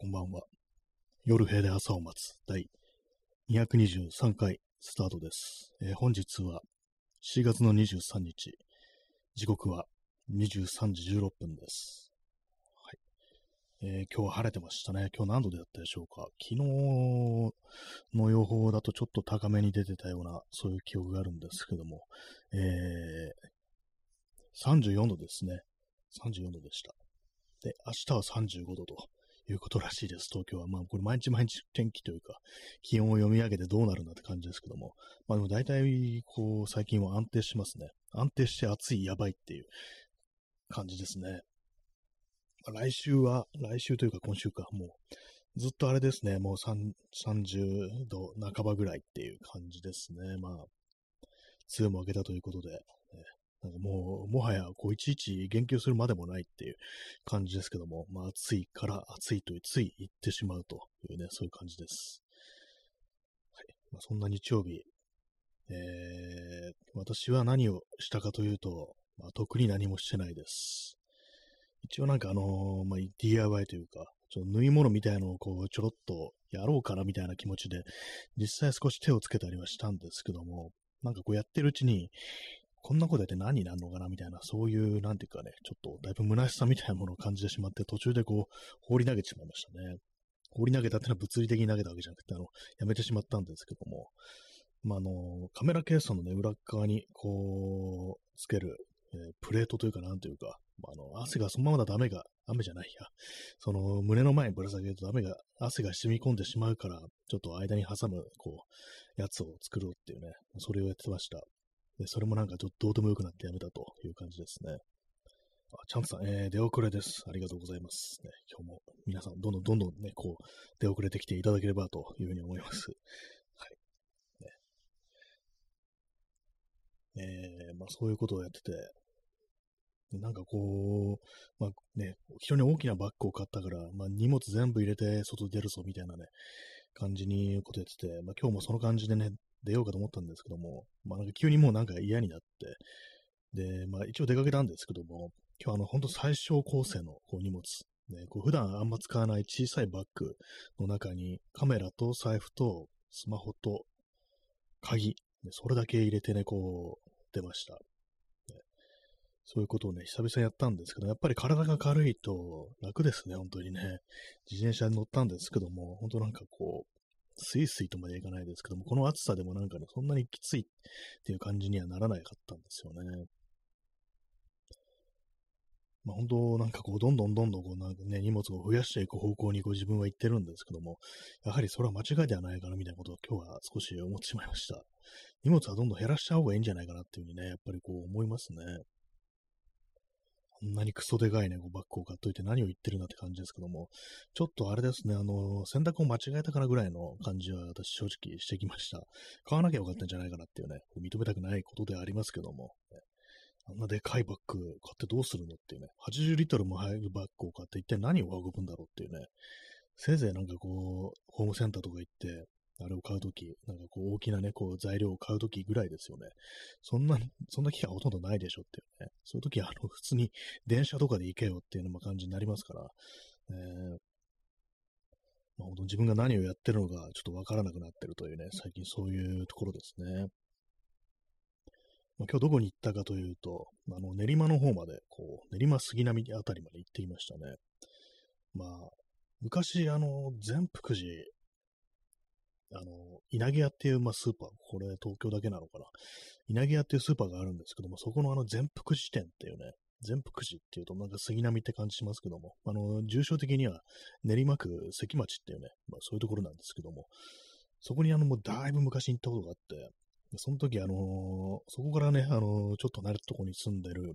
こんばんは。夜部で朝を待つ第223回スタートです。えー本日は4月の23日、時刻は23時16分です。はい。えー今日は晴れてましたね。今日何度でやったでしょうか？昨日の予報だとちょっと高めに出てたような、そういう記憶があるんですけども、えー34度ですね。34度でした。で、明日は35度ということらしいです、東京は。まあ、これ毎日毎日天気というか、気温を読み上げてどうなるんだって感じですけども、まあでも大体、こう、最近は安定しますね。安定して暑い、やばいっていう感じですね。まあ来週は、来週というか今週か、もう、ずっとあれですね、もう30度半ばぐらいっていう感じですね。まあ、梅雨も明けたということで、なんかもう、もはや、こう、いちいち言及するまでもないっていう感じですけども、まあ、暑いから暑いとつい言ってしまうというね、そういう感じです。はい。まあ、そんな日曜日、えー、私は何をしたかというと、まあ、特に何もしてないです。一応なんかあのーまあ、DIY というか、ちょっと縫い物みたいのをこう、ちょろっとやろうかなみたいな気持ちで、実際少し手をつけたりはしたんですけども、なんかこうやってるうちに、こんなことやって何になるのかなみたいな、そういう、なんていうかね、ちょっとだいぶ虚しさみたいなものを感じてしまって、途中でこう、放り投げてしまいましたね。放り投げたってのは物理的に投げたわけじゃなくて、あの、やめてしまったんですけども、まあ、あの、カメラケースのね、裏側に、こう、つける、えープレートというか、なんというか、まあ、あの、汗がそのままだと雨が、雨じゃないや、その、胸の前にぶら下げると雨が、汗が染み込んでしまうから、ちょっと間に挟む、こう、やつを作ろうっていうね、それをやってました。で、それもなんかちょっとどうでもよくなってやめたという感じですね。あ、チャンプさん、えー、出遅れです。ありがとうございます。ね、今日も皆さん、どんどんどんどんね、こう、出遅れてきていただければというふうに思います。はい。ね、えー、まあそういうことをやってて、なんかこう、まあね、非常に大きなバッグを買ったから、まあ荷物全部入れて外出るぞみたいなね、感じにことやってて、まあ今日もその感じでね、出ようかと思ったんですけども、まあなんか急にもうなんか嫌になって、で、まあ一応出かけたんですけども、今日あの本当最小構成のこう荷物、ね、こう普段あんま使わない小さいバッグの中にカメラと財布とスマホと鍵、ねそれだけ入れてね、こう出ました。そういうことをね、久々にやったんですけど、やっぱり体が軽いと楽ですね、本当にね。自転車に乗ったんですけども、本当なんかこう、スイスイとまでいかないですけども、この暑さでもなんかね、そんなにきついっていう感じにはならなかったんですよね。まあ、本当なんかこう、どんどんどんどんこう、なんかね、荷物を増やしていく方向にこう自分は行ってるんですけども、やはりそれは間違いではないかなみたいなことを今日は少し思ってしまいました。荷物はどんどん減らした方がいいんじゃないかなっていうふうにね、やっぱりこう思いますね。こんなにクソでかいね、こうバッグを買っといて何を言ってるんだって感じですけども、ちょっとあれですね、あの、選択を間違えたかなぐらいの感じは私正直してきました。買わなきゃよかったんじゃないかなっていうね、認めたくないことでありますけども、ね。あんなでかいバッグ買ってどうするのっていうね、80リットルも入るバッグを買って一体何を運ぶんだろうっていうね、せいぜいなんかこう、ホームセンターとか行って、あれを買うとき、なんかこう大きなね、こう材料を買うときぐらいですよね。そんな、そんな機会ほとんどないでしょっていうね。そういうときはあの、普通に電車とかで行けよっていうのも感じになりますから、えーまあ、本当自分が何をやってるのかちょっとわからなくなってるというね、最近そういうところですね。まあ、今日どこに行ったかというと、あの練馬の方まで、こう、練馬杉並あたりまで行ってきましたね。まあ、昔、あの、全福寺、あの、稲毛屋っていう、まあ、スーパー、これ東京だけなのかな。稲毛屋っていうスーパーがあるんですけども、そこのあの全福寺店っていうね、全福寺っていうとなんか杉並って感じしますけども、あの、住所的には練馬区関町っていうね、まあそういうところなんですけども、そこにあのもうだいぶ昔に行ったことがあって、その時あのそこからね、あのちょっと慣れたとこに住んでる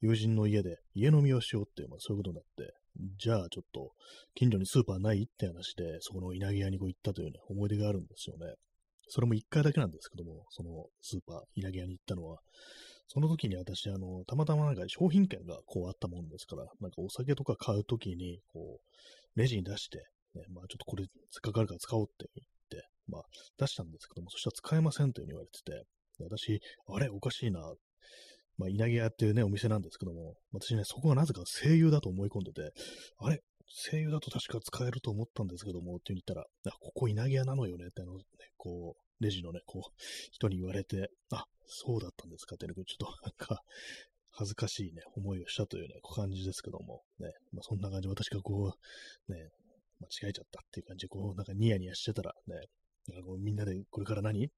友人の家で家飲みをしようっていう、まあそういうことになって、じゃあちょっと近所にスーパーないって話で、そこの稲毛屋にこう行ったというね、思い出があるんですよね。それも一回だけなんですけども、そのスーパー、稲毛屋に行ったのは、その時に私、あの、たまたまなんか商品券がこうあったもんですから、なんかお酒とか買う時に、こう、レジに出して、ね、まあちょっとこれ、せっかくあるから使おうって言って、まあ出したんですけども、そしたら使えませんというふうに言われてて、私、あれおかしいな。まあ稲毛屋っていうね、お店なんですけども、私ね、そこがなぜか声優だと思い込んでて、あれ？声優だと確か使えると思ったんですけども、って言ったら、あ、ここ稲毛屋なのよねって、あの、ね、こう、レジのね、こう、人に言われて、あ、そうだったんですかってね、ちょっとなんか、恥ずかしいね、思いをしたというね、感じですけども、ね、まあ、そんな感じ私がこう、ね、間違えちゃったっていう感じで、こう、なんかニヤニヤしてたらね、なんかこうみんなでこれから何？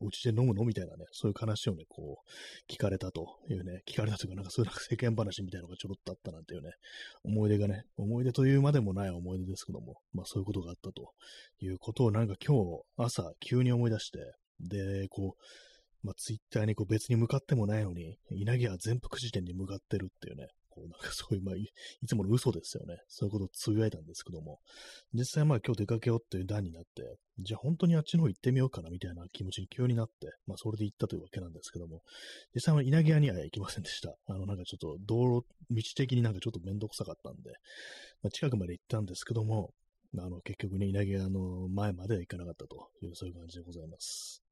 お家で飲むの？みたいなね、そういう話をね、こう、聞かれたというね、聞かれたというか、なんかそういう世間話みたいなのがちょろっとあったなんていうね、思い出がね、思い出というまでもない思い出ですけども、まあそういうことがあったということをなんか今日朝急に思い出して、で、こう、まあ、ツイッターにこう別に向かってもないのに、稲毛は全幅時点に向かってるっていうね、こうなんかそういう、まあい、つもの嘘ですよね。そういうことをつぶやいたんですけども、実際まあ今日出かけようっていう段になって、じゃあ本当にあっちの方行ってみようかなみたいな気持ちに急になって、まあそれで行ったというわけなんですけども、実際は稲毛屋には行きませんでした。あのなんかちょっと道路、道的になんかちょっとめんどくさかったんで、まあ、近くまで行ったんですけども、あの結局ね、稲毛屋の前までは行かなかったという、そういう感じでございます。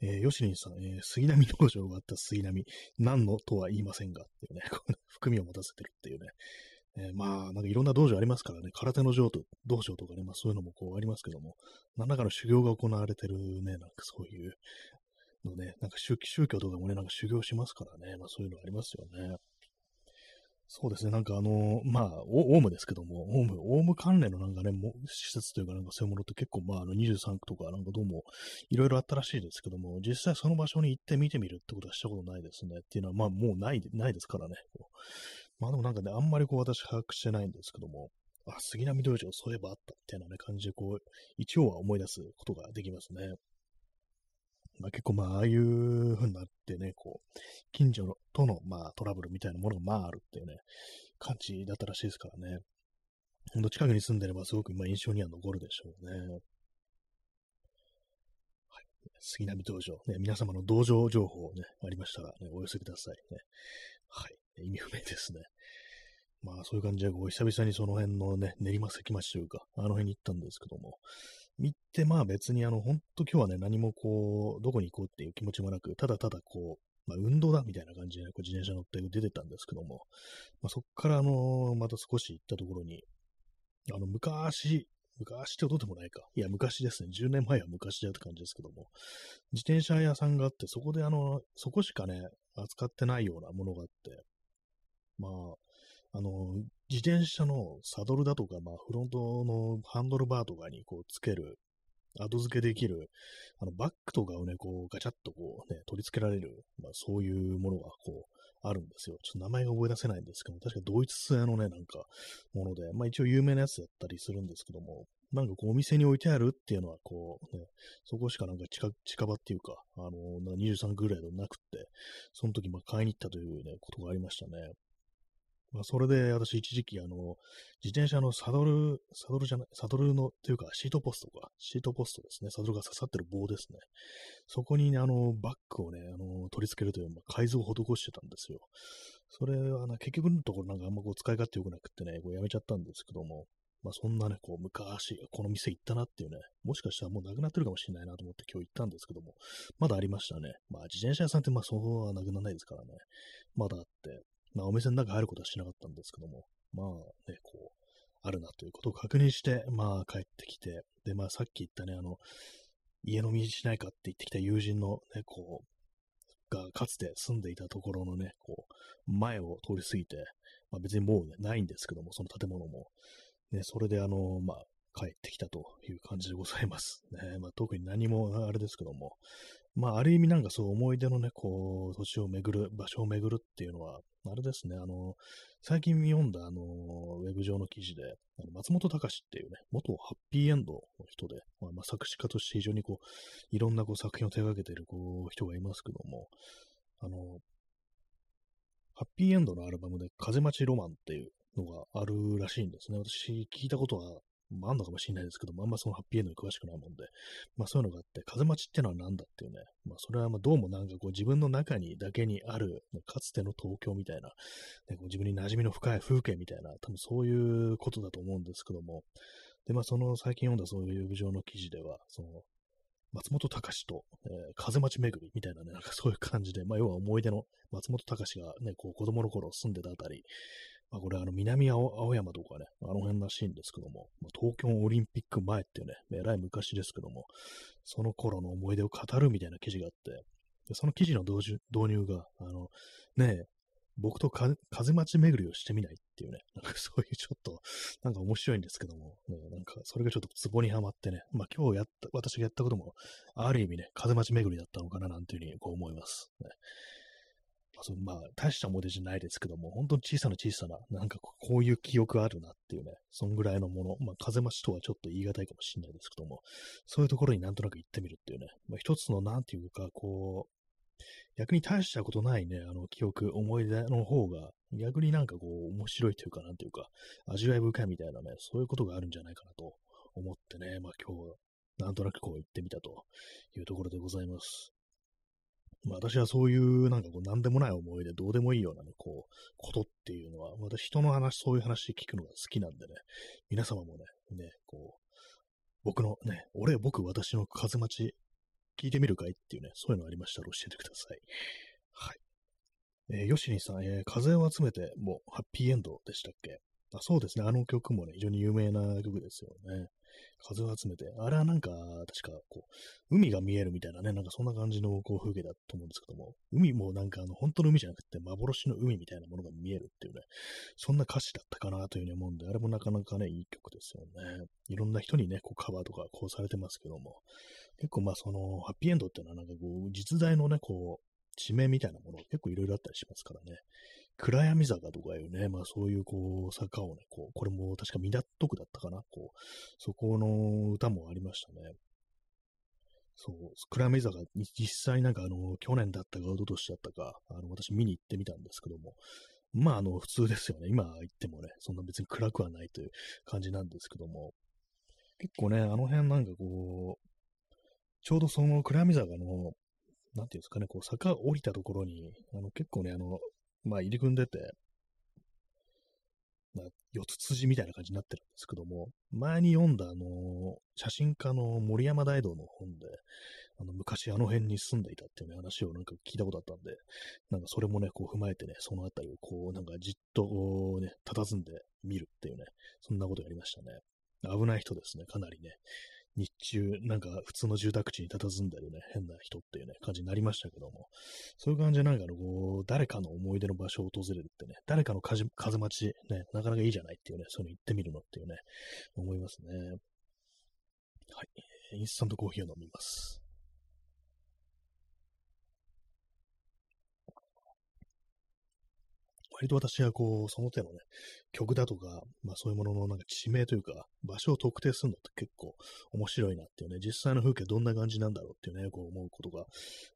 えー、ヨシリンさん、えー、杉並道場があった杉並、何のとは言いませんが、っていうね、含みを持たせてるっていうね。えー、まあ、なんかいろんな道場ありますからね、空手の道と道場とかね、まあそういうのもこうありますけども、何らかの修行が行われてるね、なんかそういうのね、なんか宗教とかもね、なんか修行しますからね、まあそういうのありますよね。そうですね、なんかあの、まあ、オウムですけども、オウム、オウム関連のなんかね、も施設というかなんかそういうものって結構、まあ、あの23区とかなんかどうもいろいろあったらしいですけども、実際その場所に行って見てみるってことはしたことないですね。っていうのは、まあ、もうない、ないですからね。まあでもなんかね、あんまりこう私把握してないんですけども、あ、杉並道場そういえばあったみたいなね、感じでこう、一応は思い出すことができますね。まあ、結構まあ、ああいう風になってね、こう、近所のとの、まあ、トラブルみたいなものがまああるっていうね、感じだったらしいですからね。ほんと近くに住んでればすごくまあ印象には残るでしょうね。はい。杉並道場、ね、皆様の道場情報ね、ありましたら、ね、お寄せくださいね。はい。意味不明ですね。まあそういう感じで、こう、久々にその辺のね、練馬関町というか、あの辺に行ったんですけども、行って、まあ別にあの、ほんと今日はね、何もこう、どこに行こうっていう気持ちもなく、ただただこう、まあ運動だみたいな感じで、ね、こう自転車乗って出てたんですけども、まあそっからあの、また少し行ったところに、あの、昔、昔ってことでもないか。いや、昔ですね。10年前は昔だって感じですけども、自転車屋さんがあって、そこであの、そこしかね、扱ってないようなものがあって、まあ、あの、自転車のサドルだとか、まあ、フロントのハンドルバーとかにこうつける、後付けできる、あの、バッグとかをね、こう、ガチャッとこうね、取り付けられる、まあ、そういうものがこう、あるんですよ。ちょっと名前が覚え出せないんですけども、確かドイツ製のね、なんか、もので、まあ一応有名なやつだったりするんですけども、なんかこうお店に置いてあるっていうのは、こう、ね、そこしかなんか近近場っていうか、あの、な23ぐらいでなくって、その時まあ買いに行ったというね、ことがありましたね。まあ、それで私一時期、あの、自転車のサドル、サドルじゃない、サドルの、というかシートポストか、シートポストですね、サドルが刺さってる棒ですね。そこに、ね、あの、バッグをね、あの、取り付けるという、まあ、改造を施してたんですよ。それはな、結局のところなんかあんまこう使い勝手良くなくてね、こうやめちゃったんですけども、まあそんなね、こう昔、この店行ったなっていうね、もしかしたらもうなくなってるかもしれないなと思って今日行ったんですけども、まだありましたね。まあ自転車屋さんってまあそうはなくならないですからね。まだあって、まあ、お店の中入ることはしなかったんですけども、まあね、こう、あるなということを確認して、まあ帰ってきて、で、まあさっき言ったね、あの、家飲みしないかって言ってきた友人のね、こう、がかつて住んでいたところのね、こう、前を通り過ぎて、まあ別にもうね、ないんですけども、その建物も。ね、それであの、まあ、帰ってきたという感じでございます。ね、まあ特に何もあれですけども、まあ、ある意味なんかそう思い出のね、こう、土地を巡る、場所を巡るっていうのは、あれですね、あの、最近読んだ、あの、ウェブ上の記事で、あの松本隆っていうね、元ハッピーエンドの人で、まあ、ま、作詞家として非常にこう、いろんなこう作品を手掛けているこう人がいますけども、あの、ハッピーエンドのアルバムで、風待ちロマンっていうのがあるらしいんですね。私、聞いたことはまあ、あんのかもしれないですけども、あんまそのハッピーエンドに詳しくないもんで、まあそういうのがあって、風待ちってのは何だっていうね、まあそれはまあどうもなんかこう自分の中にだけにある、かつての東京みたいな、ね、こう自分に馴染みの深い風景みたいな、多分そういうことだと思うんですけども、で、まあその最近読んだそういう上の記事では、その、松本隆と、えー、風待ち巡りみたいなね、なんかそういう感じで、まあ要は思い出の松本隆がね、こう子供の頃住んでたあたり、まあ、これ、あの、南青山とかね、あの辺らしいんですけども、まあ、東京オリンピック前っていうね、えらい昔ですけども、その頃の思い出を語るみたいな記事があって、でその記事の導入が、あの、ね僕と風待ち巡りをしてみないっていうね、なんかそういうちょっと、なんか面白いんですけども、ね、なんかそれがちょっとツボにはまってね、まあ今日やった、私がやったことも、ある意味ね、風待ち巡りだったのかななんていうふうにこう思います。ね、そまあ、大した思い出じゃないですけども、本当に小さな小さな、なんかこういう記憶あるなっていうね、そんぐらいのもの、まあ、風待ちとはちょっと言い難いかもしれないですけども、そういうところになんとなく行ってみるっていうね、まあ、一つのなんていうか、こう、逆に大したことないね、あの記憶、思い出の方が、逆になんかこう、面白いというか、なんていうか、味わい深いみたいなね、そういうことがあるんじゃないかなと思ってね、まあ今日、なんとなくこう行ってみたというところでございます。まあ、私はそういうなんかこう何でもない思い出、どうでもいいようなね、こう、ことっていうのは、私人の話、そういう話聞くのが好きなんでね、皆様もね、ね、こう、僕のね、俺、僕、私の風待ち、聞いてみるかいっていうね、そういうのありましたら教えてください。はい。えー、ヨシニさん、えー、風を集めて、もう、ハッピーエンドでしたっけ？あそうですね、あの曲もね、非常に有名な曲ですよね。風を集めて、あれはなんか、確か、こう、海が見えるみたいなね、なんかそんな感じのこう風景だと思うんですけども、海もなんかあの、本当の海じゃなくて、幻の海みたいなものが見えるっていうね、そんな歌詞だったかなというふうに思うんで、あれもなかなかね、いい曲ですよね。いろんな人にね、こうカバーとかこうされてますけども、結構まあその、ハッピーエンドっていうのはなんかこう、実在のね、こう、地名みたいなもの結構いろいろあったりしますからね。暗闇坂とかいうね、まあそういうこう、坂をね、こう、これも確か港区だったかな、こう、そこの歌もありましたね。そう、暗闇坂、実際なんかあの、去年だったか、一昨年だったか、あの、私見に行ってみたんですけども、まああの、普通ですよね。今行ってもね、そんな別に暗くはないという感じなんですけども、結構ね、あの辺なんかこう、ちょうどその暗闇坂の、なんていうんですかね、こう坂降りたところに、あの結構ね、あの、まあ、入り組んでて、まあ、四つ辻みたいな感じになってるんですけども、前に読んだ、あの、写真家の森山大道の本で、あの、昔あの辺に住んでいたっていう、ね、話をなんか聞いたことあったんで、なんかそれもね、こう踏まえてね、そのあたりをこう、なんかじっとね、佇んで見るっていうね、そんなことやりましたね。危ない人ですね、かなりね。日中、なんか普通の住宅地に佇んでるね、変な人っていうね、感じになりましたけども、そういう感じでなんかこう、誰かの思い出の場所を訪れるってね、誰かの風待ち、ね、なかなかいいじゃないっていうね、そういうの行ってみるのっていうね、思いますね。はい。インスタントコーヒーを飲みます。割と私はこう、その手のね、曲だとか、まあそういうもののなんか地名というか、場所を特定するのって結構面白いなっていうね、実際の風景どんな感じなんだろうっていうね、こう思うことが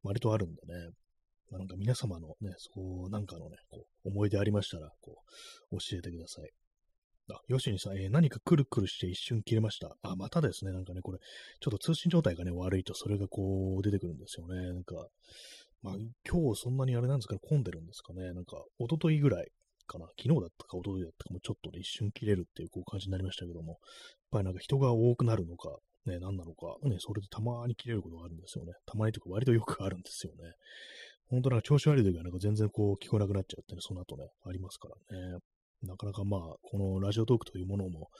割とあるんでね、まあ、なんか皆様のね、そうなんかのね、こう、思い出ありましたら、こう、教えてください。あ、ヨシニさん、えー、何かくるくるして一瞬切れました。あ、またですね、なんかね、これ、ちょっと通信状態がね、悪いと、それがこう、出てくるんですよね。なんか、まあ、今日そんなにあれなんですかね、混んでるんですかね。なんか、一昨日ぐらいかな。昨日だったか一昨日だったかもちょっとね、一瞬切れるっていうこう感じになりましたけども、やっぱりなんか人が多くなるのか、ね、何なのか、ね、それでたまに切れることがあるんですよね。たまにとか割とよくあるんですよね。本当なんか調子悪い時はなんか全然こう聞こえなくなっちゃってね、その後ね、ありますからね。なかなかまあ、このラジオトークというものも、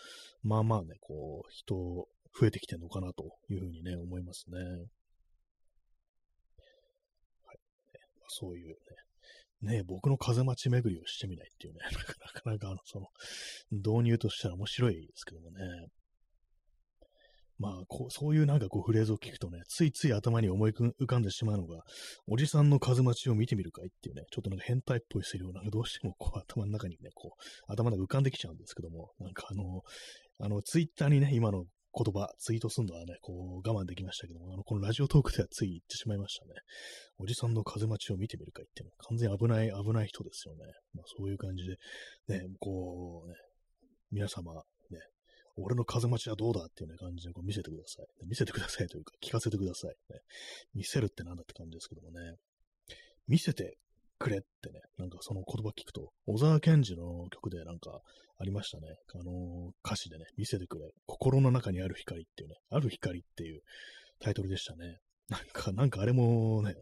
まあまあね、こう、人増えてきてるのかなというふうにね、思いますね。そういうね、ね、僕の風待ち巡りをしてみないっていうね、なかなかあの、その、導入としたら面白いですけどもね。まあこう、そういうなんかこうフレーズを聞くとね、ついつい頭に思い浮かんでしまうのが、おじさんの風待ちを見てみるかいっていうね、ちょっとなんか変態っぽいセリフなんかどうしてもこう頭の中にね、こう、頭の中浮かんできちゃうんですけども、なんかあの、あの、ツイッターにね、今の言葉、ツイートするのはね、こう我慢できましたけども、あの、このラジオトークではつい言ってしまいましたね。おじさんの風待ちを見てみるか言ってね、完全に危ない、危ない人ですよね。まあそういう感じで、ね、こうね、皆様、ね、俺の風待ちはどうだっていうね感じでこう見せてください。見せてくださいというか、聞かせてください。ね、見せるってなんだって感じですけどもね。見せてくれってね、なんかその言葉聞くと、小沢健二の曲でなんかありましたね。あの、歌詞でね、見せてくれ、心の中にある光っていうね、ある光っていうタイトルでしたね。なんか、なんかあれもね、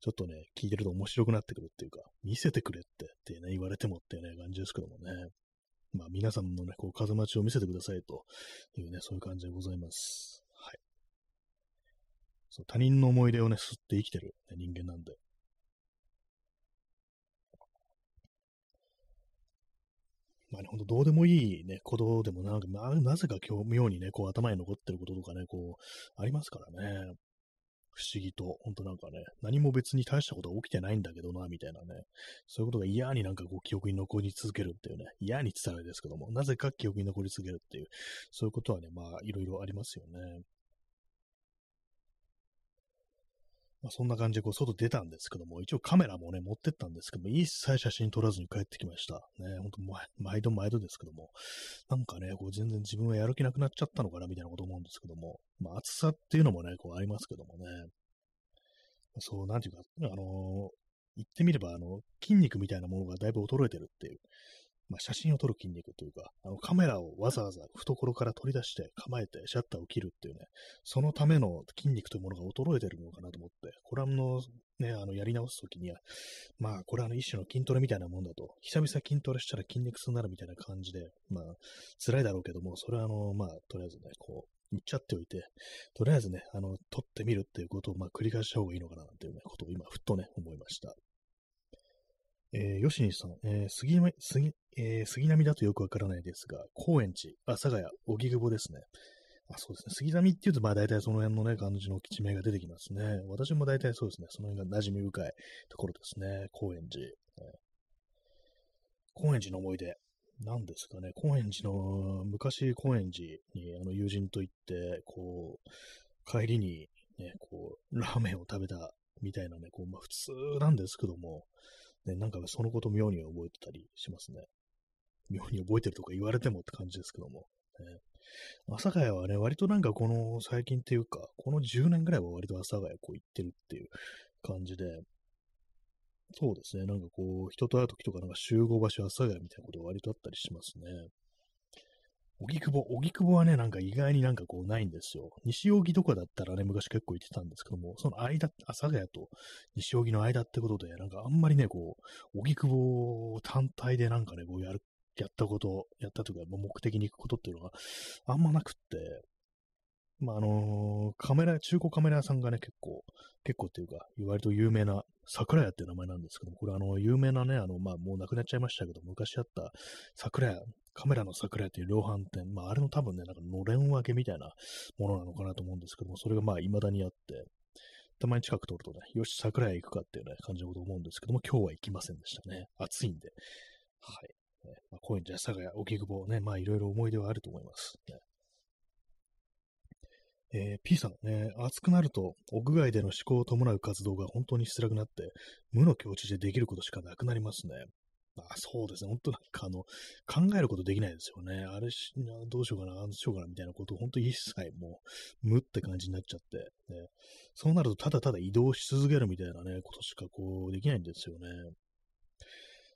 ちょっとね、聞いてると面白くなってくるっていうか、見せてくれってってね、言われてもっていうね、感じですけどもね。まあ皆さんのね、こう、風待ちを見せてくださいというね、そういう感じでございます。はい。そう、他人の思い出をね、吸って生きてる、ね、人間なんで。まあね、ほんとどうでもいいね、ことでもなんか、まあ、なぜか今日妙にね、こう頭に残ってることとかね、こう、ありますからね。不思議と、ほんとなんかね、何も別に大したことが起きてないんだけどな、みたいなね、そういうことが嫌になんかこう記憶に残り続けるっていうね、嫌に伝えるんですけども、なぜか記憶に残り続けるっていう、そういうことはね、まあ、いろいろありますよね。まあ、そんな感じでこう外出たんですけども、一応カメラもね、持ってったんですけども、一切写真撮らずに帰ってきました。ね、ほんと毎度毎度ですけども、なんかね、こう全然自分はやる気なくなっちゃったのかなみたいなこと思うんですけども、まあ暑さっていうのもね、こうありますけどもね、そう、なんていうか、あのー、言ってみれば、あの、筋肉みたいなものがだいぶ衰えてるっていう、まあ、写真を撮る筋肉というか、あのカメラをわざわざ懐から取り出して構えてシャッターを切るっていうね、そのための筋肉というものが衰えてるのかなと思って、これはの、ね、あの、やり直すときには、まあ、これはの一種の筋トレみたいなもんだと、久々筋トレしたら筋肉痛になるみたいな感じで、まあ、辛いだろうけども、それはあの、まあ、とりあえずね、こう、言っちゃっておいて、とりあえずね、あの、撮ってみるっていうことを、まあ、繰り返した方がいいのかな、なんていうね、ことを今、ふっとね、思いました。えー、吉西さん、えー、杉杉えー、杉並だとよくわからないですが、高円寺、阿佐ヶ谷、荻窪ですね。あ、そうですね。杉並っていうと、まあ大体その辺のね、感じの地名が出てきますね。私も大体そうですね。その辺が馴染み深いところですね。高円寺。え高円寺の思い出。何ですかね。高円寺の、昔高円寺にあの友人と行って、こう、帰りにね、こう、ラーメンを食べたみたいなね、こう、まあ普通なんですけども、ね、なんかそのこと妙に覚えてたりしますね。妙に覚えてるとか言われてもって感じですけども。ね、阿佐ヶ谷はね、割となんかこの最近っていうか、この10年ぐらいは割と阿佐ヶ谷こう行ってるっていう感じで、そうですね、なんかこう、人と会う時とかなんか集合場所阿佐ヶ谷みたいなことが割とあったりしますね。荻窪、荻窪はね、なんか意外になんかこうないんですよ。西荻とかだったらね、昔結構行ってたんですけども、その間、阿佐ヶ谷と西荻の間ってことで、なんかあんまりね、こう、荻窪単体でなんかね、こうやる、やったこと、やったというか、目的に行くことっていうのがあんまなくって、まあ、あのー、カメラ、中古カメラ屋さんがね、結構、結構っていうか、割と有名な、桜屋っていう名前なんですけども、これあの、有名なね、あの、まあ、もう亡くなっちゃいましたけど、昔あった桜屋カメラの桜屋っていう量販店、まあ、あれの多分ね、なんかのれん分けみたいなものなのかなと思うんですけども、それがまあ、未だにあって、たまに近く通るとね、よし、桜屋行くかっていうね、感じのこと思うんですけども、今日は行きませんでしたね。暑いんで。はい。まあ、こういうんじゃ、佐賀屋、荻窪ね、まあ、いろいろ思い出はあると思います。ねえー、P さんね、暑くなると屋外での思考を伴う活動が本当にしづらくなって、無の境地でできることしかなくなりますね。あそうですね。本当なんかあの、考えることできないですよね。あれし、どうしようかな、ああしようかな、みたいなことを本当一切もう、無って感じになっちゃって、ね。そうなるとただただ移動し続けるみたいなね、ことしかこう、できないんですよね。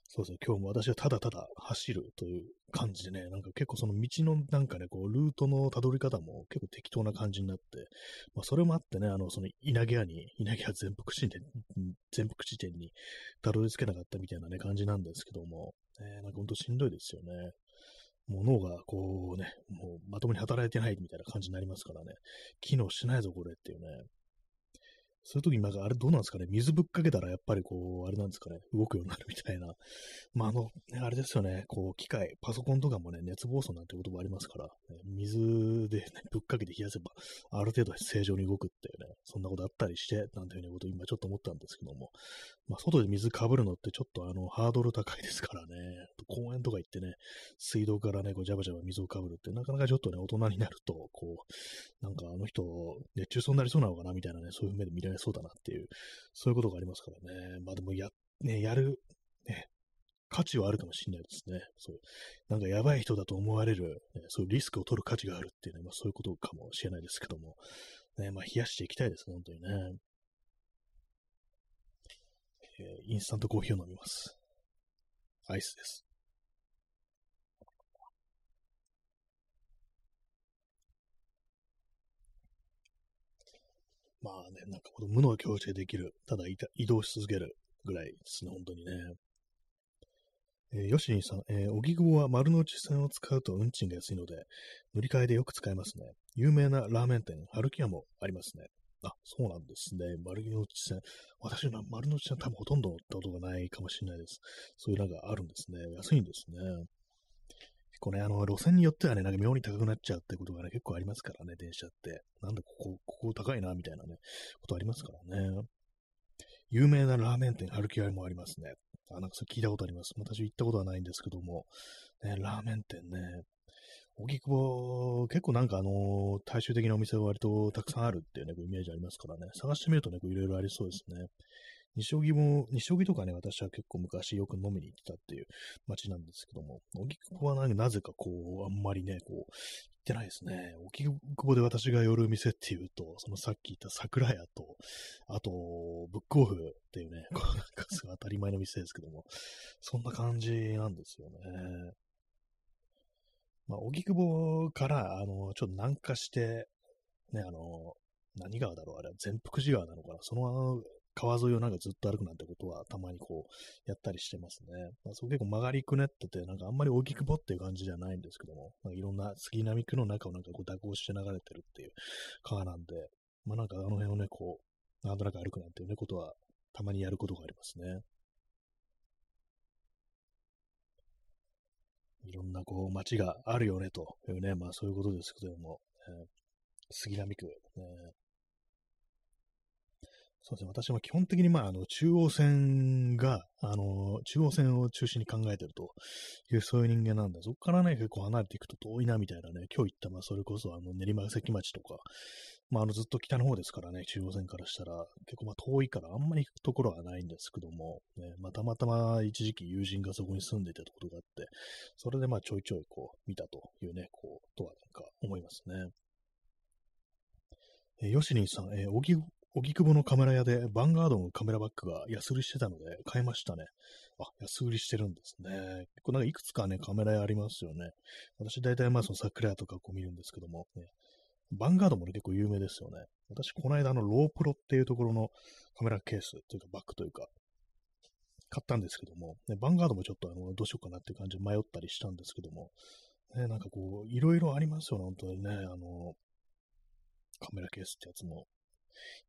そうですね、今日も私はただただ走るという感じでね、なんか結構その道のなんかね、こう、ルートの辿り方も結構適当な感じになって、まあそれもあってね、あの、その稲毛屋に、稲毛屋全幅地点、全幅地点にたどり着けなかったみたいなね、感じなんですけども、えー、なんかほんとしんどいですよね。もう脳がこうね、もうまともに働いてないみたいな感じになりますからね、機能しないぞこれっていうね、そういう時になんかあれどうなんですかね？水ぶっかけたらやっぱりこう、あれなんですかね？動くようになるみたいな。まあ、あの、あれですよね。こう、機械、パソコンとかもね、熱暴走なんて言葉ありますから、ね、水で、ね、ぶっかけて冷やせば、ある程度正常に動くっていうね、そんなことあったりして、なんていうようなこと今ちょっと思ったんですけども、まあ、外で水かぶるのってちょっとあの、ハードル高いですからね、公園とか行ってね、水道からね、こう、ジャバジャバ水をかぶるって、なかなかちょっとね、大人になると、こう、なんかあの人、熱中症になりそうなのかな？みたいなね、そういう目で見られそうだなっていう、そういうことがありますからね。まあでも、や、ね、やる、ね、価値はあるかもしれないですね。そう。なんかやばい人だと思われる、ね、そういうリスクを取る価値があるっていうね、まあそういうことかもしれないですけども。ね、まあ冷やしていきたいですね、本当にね。えー、インスタントコーヒーを飲みます。アイスです。まあね、なんかこの無の境地でできる、ただ移動し続けるぐらいですね、本当にね。えー、ヨシニさん、えー、荻窪は丸の内線を使うと運賃が安いので、乗り換えでよく使えますね。有名なラーメン店、春木屋もありますね。あ、そうなんですね。丸の内線。私は丸の内線多分ほとんど乗ったことがないかもしれないです。そういうなんかあるんですね。安いんですね。結構ね、あの、路線によってはね、なんか妙に高くなっちゃうってことがね、結構ありますからね、電車って。なんでここ、ここ高いな、みたいなね、ことありますからね。有名なラーメン店、春木屋もありますね。あ、なんかそれ聞いたことあります。私行ったことはないんですけども、ね、ラーメン店ね、荻窪、結構なんかあの、大衆的なお店が割とたくさんあるっていうね、こうイメージありますからね、探してみるとね、いろいろありそうですね。西荻も、西荻とかね、私は結構昔よく飲みに行ってたっていう街なんですけども、荻窪はなぜかこう、あんまりね、こう、行ってないですね。荻窪で私が寄る店っていうと、そのさっき言った桜屋と、あと、ブックオフっていうね、こうなんかすごい当たり前の店ですけども、そんな感じなんですよね。まあ、荻窪から、あの、ちょっと南下して、ね、あの、何川だろうあれは全福寺川なのかなその川沿いをなんかずっと歩くなんてことはたまにこうやったりしてますね。まあ、そこ結構曲がりくねってて、なんかあんまり大きくぼっていう感じじゃないんですけども、まあ、いろんな杉並区の中をなんかこう蛇行して流れてるっていう川なんで、まあなんかあの辺をね、こう、なんとなく歩くなんていうね、ことはたまにやることがありますね。いろんなこう街があるよねというね、まあそういうことですけども、えー、杉並区、ね、そうですね。私も基本的に、まあ、あの、中央線が、あの、中央線を中心に考えてるという、そういう人間なんで、そこからね、結構離れていくと遠いな、みたいなね、今日行った、まあ、それこそ、あの、練馬関町とか、まあ、あの、ずっと北の方ですからね、中央線からしたら、結構、まあ、遠いから、あんまり行くところはないんですけども、ね、まあ、たまたま一時期友人がそこに住んでいたことがあって、それで、まあ、ちょいちょい、こう、見たというね、こう、とは、なんか、思いますね。えー、ヨシニーさん、えー、荻窪のカメラ屋でバンガードのカメラバッグが安売りしてたので買いましたね。あ、安売りしてるんですね。これなんかいくつかね、カメラ屋ありますよね。私大体まあその桜屋とかこう見るんですけども、ね、バンガードもね結構有名ですよね。私この間あのロープロっていうところのカメラケースというかバッグというか、買ったんですけども、ね、バンガードもちょっとあのどうしようかなっていう感じで迷ったりしたんですけども、ね、なんかこう、いろいろありますよね、本当にね。あの、カメラケースってやつも。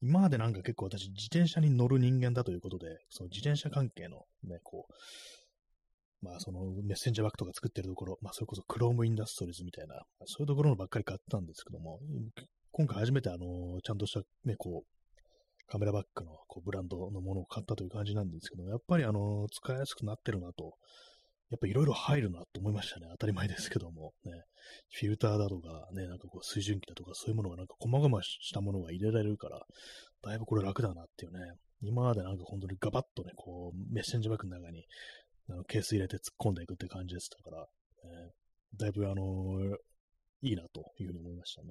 今までなんか結構私自転車に乗る人間だということで、その自転車関係のね、こう、まあそのメッセンジャーバッグとか作ってるところ、まあそれこそクロームインダストリーズみたいな、そういうところのばっかり買ったんですけども、今回初めてあの、ちゃんとしたね、こう、カメラバッグのこうブランドのものを買ったという感じなんですけども、やっぱりあの、使いやすくなってるなとやっぱいろいろ入るなと思いましたね。当たり前ですけども。ね、フィルターだとか、ね、なんかこう水準器だとかそういうものがなんか細々したものが入れられるから、だいぶこれ楽だなっていうね。今までなんか本当にガバッとね、こう、メッセンジバッグの中にあのケース入れて突っ込んでいくって感じでしたから、ね、だいぶあのー、いいなというふうに思いましたね。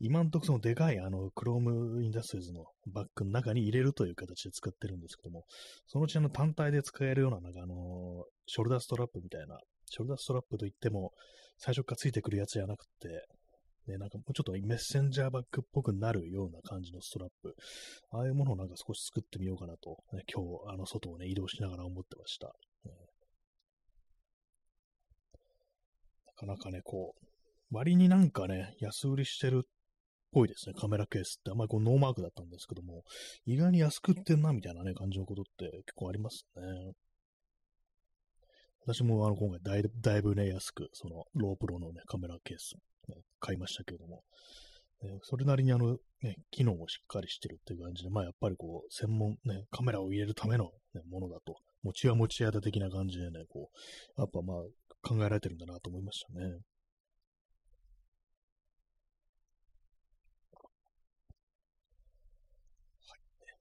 今んとこそのでかいあのクロームインダストリーズのバッグの中に入れるという形で使ってるんですけども、そのうちの単体で使えるような、なんかあの、ショルダーストラップみたいな、ショルダーストラップといっても、最初からついてくるやつじゃなくて、ね、なんかもうちょっとメッセンジャーバッグっぽくなるような感じのストラップ、ああいうものをなんか少し作ってみようかなと、ね、今日、あの、外をね、移動しながら思ってました。なかなかね、こう、割になんかね、安売りしてるっぽいですね、カメラケースって。あんまりこうノーマークだったんですけども、意外に安く売ってんな、みたいなね、感じのことって結構ありますね。私もあの今回だいだいぶね、安く、そのロープロのね、カメラケース、ね、買いましたけれども、ね、それなりにあの、ね、機能もしっかりしてるっていう感じで、まあやっぱりこう、専門、ね、カメラを入れるための、ね、ものだと、持ち屋持ち屋だ的な感じでね、こう、やっぱまあ考えられてるんだなと思いましたね。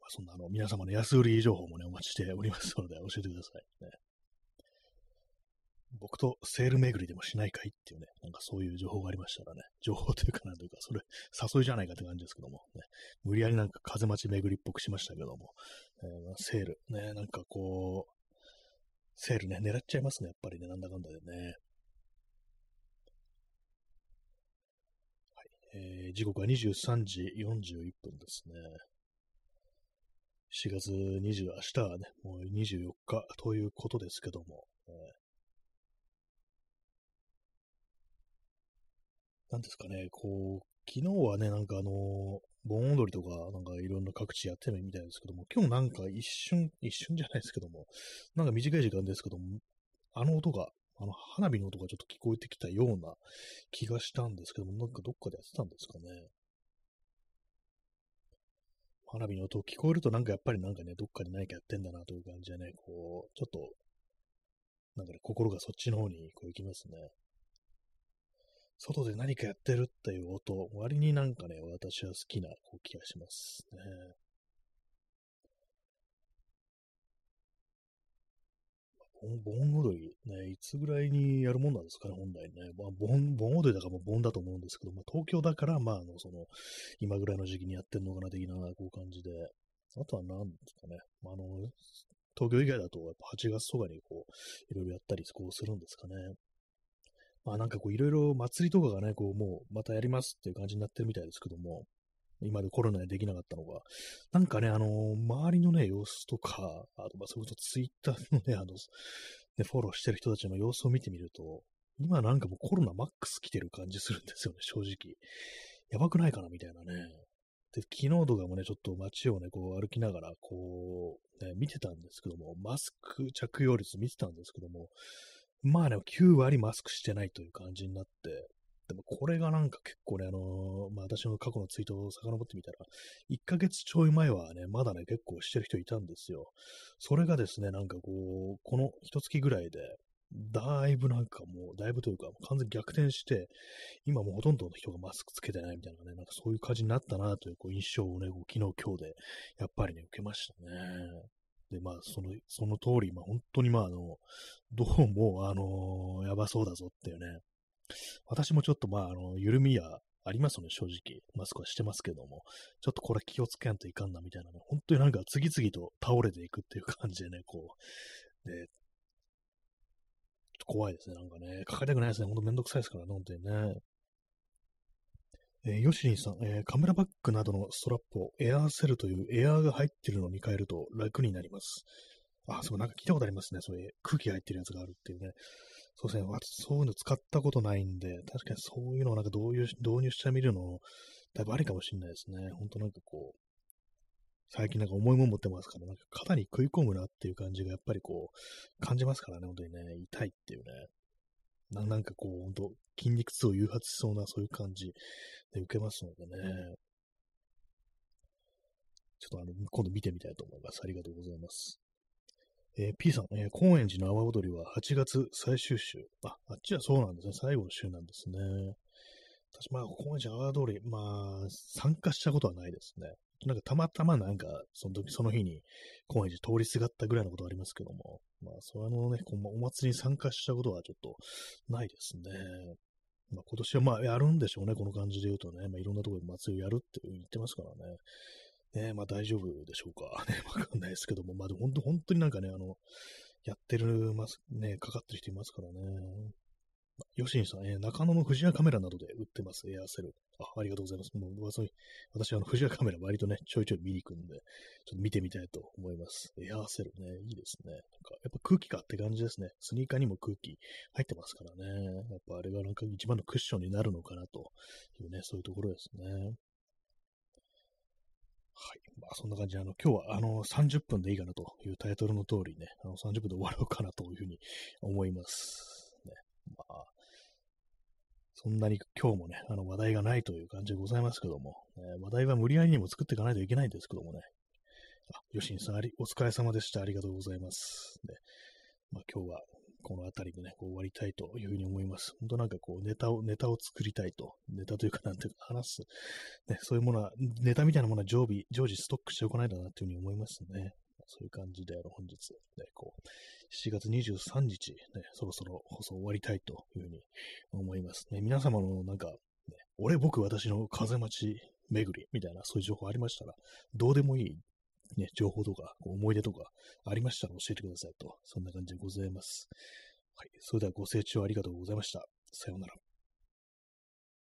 そんなあの、皆様の安売り情報もね、お待ちしておりますので、教えてください。ね、僕とセール巡りでもしないかいっていうね、なんかそういう情報がありましたらね、情報というかなんというか、それ、誘いじゃないかって感じですけども、ね、無理やりなんか風待ち巡りっぽくしましたけども、えー、セール、ね、なんかこう、セールね、狙っちゃいますね、やっぱりね、なんだかんだでね。はい、え、ー、時刻は23時41分ですね。4月20、明日はね、もう24日ということですけども、えー、なんですかね、こう、昨日はね、なんかあのー、盆踊りとか、なんかいろんな各地やってるみたいですけども、今日なんか一瞬、一瞬じゃないですけども、なんか短い時間ですけども、あの音が、あの花火の音がちょっと聞こえてきたような気がしたんですけども、なんかどっかでやってたんですかね。花火の音聞こえるとなんかやっぱりなんかね、どっかで何かやってんだなという感じでね、こう、ちょっと、なんかね、心がそっちの方にこう行きますね。外で何かやってるっていう音、割になんかね、私は好きなこう気がしますね。盆踊り、ね、いつぐらいにやるもんなんですかね、本来ね。まあ、盆、盆踊りだから盆だと思うんですけど、まあ、東京だから、まあ、あの、その、今ぐらいの時期にやってんのかな、的な、こう感じで。あとは何ですかね。まあ、あの、東京以外だと、やっぱ8月とかにこう、いろいろやったり、こうするんですかね。まあなんかこういろいろ祭りとかがね、こうもうまたやりますっていう感じになってるみたいですけども、今でコロナでできなかったのが、なんかね、あのー、周りのね、様子とか、あと、まあ、それこそツイッターのね、あの、ね、フォローしてる人たちの様子を見てみると、今なんかもうコロナマックス来てる感じするんですよね、正直。やばくないかな、みたいなね。で、昨日とかもね、ちょっと街をね、こう歩きながら、こう、ね、見てたんですけども、マスク着用率見てたんですけども、まあね、9割マスクしてないという感じになって、でもこれがなんか結構ね、あのー、まあ私の過去のツイートを遡ってみたら、1ヶ月ちょい前はね、まだね、結構してる人いたんですよ。それがですね、なんかこう、この一月ぐらいで、だいぶなんかもう、だいぶというか、完全に逆転して、今もうほとんどの人がマスクつけてないみたいなね、なんかそういう感じになったなというこう印象をね、こう昨日今日で、やっぱりね、受けましたね。で、まあ、その、その通り、まあ、本当にまあ、あの、どうも、あのやばそうだぞっていうね。私もちょっとまあ、あの、緩みやありますよね、正直。マスクはしてますけども。ちょっとこれ気をつけんといかんな、みたいなね。本当になんか次々と倒れていくっていう感じでね、こう。で、ちょっと怖いですね、なんかね。かかりたくないですね。ほんとめんどくさいですからね、本当にね。えー、ヨシリンさん、えー、カメラバッグなどのストラップをエアーセルというエアーが入ってるのに変えると楽になります。あ、そう、なんか聞いたことありますね。そういう空気が入ってるやつがあるっていうね。そうですね。そういうの使ったことないんで、確かにそういうのをなんか導入導入してみるの、だいぶありかもしれないですね。ほんとなんかこう、最近なんか重いもん持ってますから、なんか肩に食い込むなっていう感じがやっぱりこう、感じますからね、本当にね、痛いっていうね。ななんかこう、ほんと筋肉痛を誘発しそうなそういう感じで受けますのでね。ちょっとあの、今度見てみたいと思います。ありがとうございます。えー、P さん、えー、高円寺の阿波踊りは8月最終週。あ、あっちはそうなんですね。最後の週なんですね。私、まあ、高円寺阿波踊り、まあ、参加したことはないですね。なんかたまたまなんか、その時、その日に高円寺通りすがったぐらいのことはありますけども、まあ、それのね、お祭りに参加したことはちょっとないですね。まあ、今年はまあやるんでしょうね、この感じで言うとね。まあ、いろんなところで祭りをやるって言ってますからね。ねまあ大丈夫でしょうか。ね、わかんないですけども、まあでも本当、本当になんかね、あの、やってるます、ね、かかってる人いますからね。ヨシンさん、えー、中野の富士屋カメラなどで売ってます、エアセル。あ、ありがとうございます。もう私、あの、富士屋カメラ割とね、ちょいちょい見に行くんで、ちょっと見てみたいと思います。エアセルね、いいですね。なんか、やっぱ空気かって感じですね。スニーカーにも空気入ってますからね。やっぱあれがなんか一番のクッションになるのかなというね、そういうところですね。はい。まあ、そんな感じで、あの、今日は、あの、30分でいいかなというタイトルの通りね、あの、30分で終わろうかなというふうに思います。ね。まあ、そんなに今日もね、あの、話題がないという感じでございますけども、ね、話題は無理やりにも作っていかないといけないんですけどもね。あ、よしんさん、あり、お疲れ様でした。ありがとうございます。ね。まあ、今日はこの辺りでね、こう終わりたいというふうに思います。本当なんかこう、ネタを、ネタを作りたいと。ネタというか、なんていうか、話す。ね、そういうものは、ネタみたいなものは常備、常時ストックしておかないとなというふうに思いますね。そういう感じで、あの、本日、ね、こう、7月23日、ね、そろそろ放送終わりたいというふうに思います。ね、皆様のなんか、ね、俺、僕、私の風待ち巡りみたいな、そういう情報ありましたら、どうでもいいね、情報とか、思い出とかありましたら教えてくださいと、そんな感じでございます。はい。それではご清聴ありがとうございました。さようなら。